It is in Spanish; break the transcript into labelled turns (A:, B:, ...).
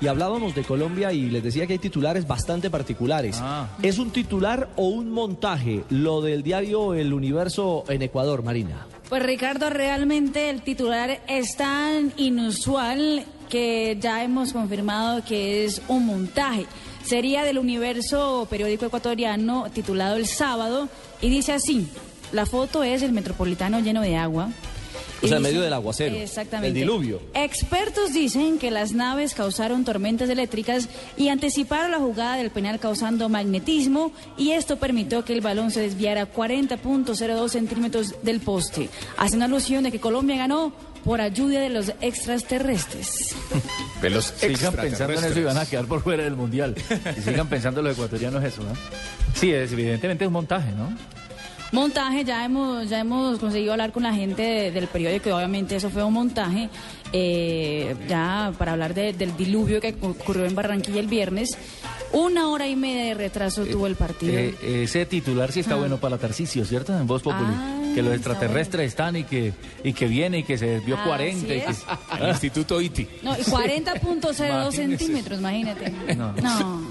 A: Y hablábamos de Colombia y les decía que hay titulares bastante particulares. ¿Es un titular o un montaje lo del diario El Universo en Ecuador, Marina?
B: Pues Ricardo, realmente el titular es tan inusual que ya hemos confirmado que es un montaje. Sería del universo periódico ecuatoriano titulado El Sábado y dice así, la foto es el metropolitano lleno de agua.
A: O sea, en medio del aguacero,
B: Exactamente.
A: el diluvio.
B: Expertos dicen que las naves causaron tormentas eléctricas y anticiparon la jugada del penal causando magnetismo y esto permitió que el balón se desviara 40.02 centímetros del poste. Hacen alusión de que Colombia ganó por ayuda de los extraterrestres.
C: De los
D: Sigan pensando en eso y van a quedar por fuera del mundial. Y sigan pensando los ecuatorianos eso, ¿no? Sí, es, evidentemente es un montaje, ¿no?
B: Montaje, ya hemos, ya hemos conseguido hablar con la gente de- del periódico y obviamente eso fue un montaje, eh, ya para hablar de- del diluvio que ocurrió en Barranquilla el viernes. Una hora y media de retraso tuvo el partido.
D: Eh, ese titular sí está bueno para Tarcisio, ¿cierto? En Voz Populi.
B: Ah,
D: que los
B: está
D: extraterrestres están y que, y que viene y que se desvió
B: Así
D: 40. Y que-.
C: Al Instituto ITI.
B: No, y 40.02
D: Imagínese.
B: centímetros, imagínate.
D: No.
B: no.